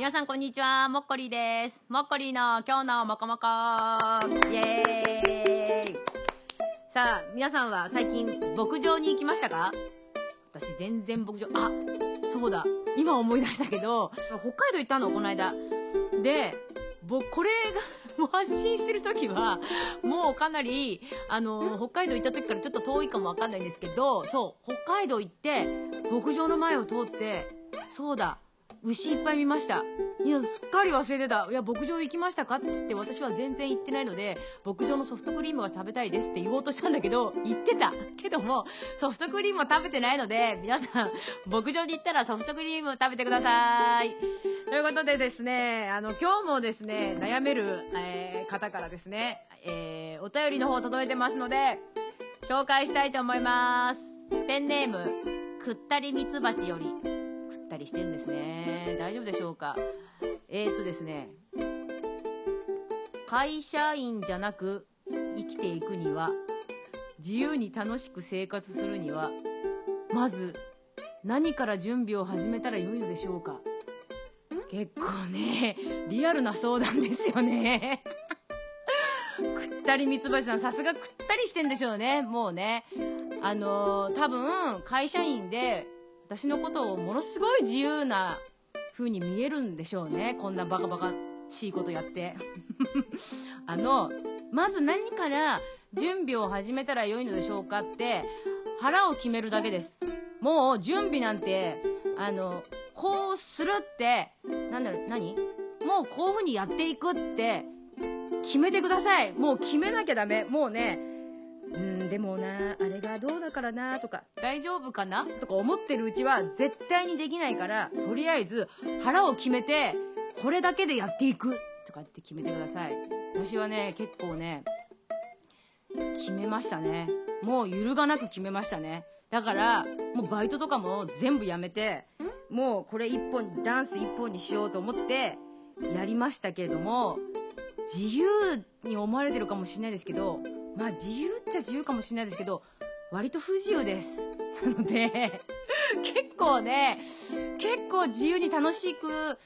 皆さんこんにちは、もっこりです。もっこりの今日のもこもこ。イエーイ。さあ、皆さんは最近牧場に行きましたか？私全然牧場、あ、そうだ、今思い出したけど、北海道行ったの、この間。で、僕、これが、もう発信してる時は、もうかなり、あの、北海道行った時からちょっと遠いかもわかんないんですけど、そう、北海道行って、牧場の前を通って、そうだ、牛いっぱい見ました。いや、すっかり忘れてた。いや、牧場行きましたかって言って、私は全然行ってないので、牧場のソフトクリームが食べたいですって言おうとしたんだけど、言ってた。けども、ソフトクリームを食べてないので、皆さん、牧場に行ったらソフトクリームを食べてください。ということでですね、あの、今日もですね、悩める、えー方からですね、えーお便りの方届いてますので、紹介したいと思います。ペンネーム、くったりミツバチより、りしてるんですね。大丈夫でしょうか？えー、っとですね、会社員じゃなく生きていくには、自由に楽しく生活するには、まず何から準備を始めたらよいのでしょうか？結構ね、リアルな相談ですよね。くったりミツバチさん、さすがくったりしてんでしょうね、もうね。あのー多分、会社員で、私のことをものすごい自由な風に見えるんでしょうね。こんなバカバカしいことやって。あの、まず何から準備を始めたらよいのでしょうかって、腹を決めるだけです。もう準備なんて、あの、こうするって、なんだろう、何？もうこういう風にやっていくって、決めてください。もう決めなきゃダメ。もうね、でもな、あれがどうだからな、とか、大丈夫かな？とか思ってるうちは絶対にできないから、とりあえず腹を決めて、これだけでやっていくとかって決めてください。私はね、結構ね、決めましたね。もう揺るがなく決めましたね。だから、もうバイトとかも全部やめて、もうこれ一本、ダンス一本にしようと思って、やりましたけれども、自由に思われてるかもしれないですけど、まあ自由っちゃ自由かもしれないですけど、割と不自由です。なので、結構ね、結構自由に楽しく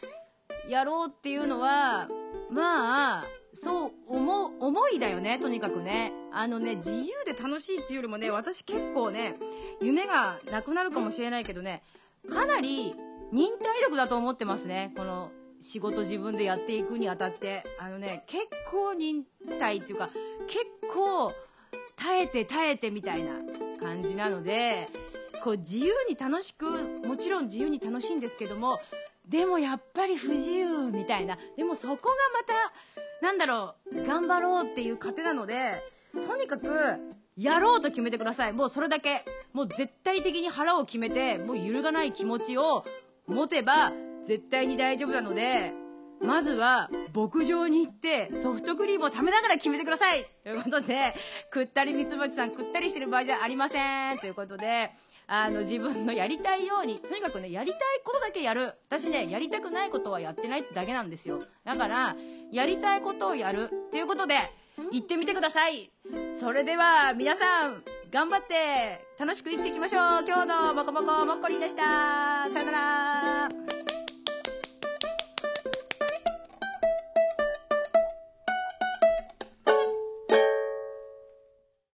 やろうっていうのは、まあ、そう思う、思いだよね、とにかくね。あのね、自由で楽しいっていうよりもね、私結構ね、夢がなくなるかもしれないけどね、かなり忍耐力だと思ってますね。この仕事自分でやっていくにあたって。あのね、結構忍耐っていうか、結構耐えて耐えてみたいな感じなので、こう自由に楽しく、もちろん自由に楽しいんですけども、でもやっぱり不自由みたいな。でもそこがまた、なんだろう、頑張ろうっていう糧なので、とにかく、やろうと決めてください。もうそれだけ。もう絶対的に腹を決めて、もう揺るがない気持ちを持てば、絶対に大丈夫なので、まずは、牧場に行って、ソフトクリームを食べながら決めてくださいということで、くったりミツバチさん、くったりしてる場合じゃありませんということで、あの、自分のやりたいように、とにかくね、やりたいことだけやる。私ね、やりたくないことはやってないってだけなんですよ。だから、やりたいことをやる。ということで、行ってみてくださいそれでは、皆さん、頑張って、楽しく生きていきましょう今日のもこもこもっこりでしたさよなら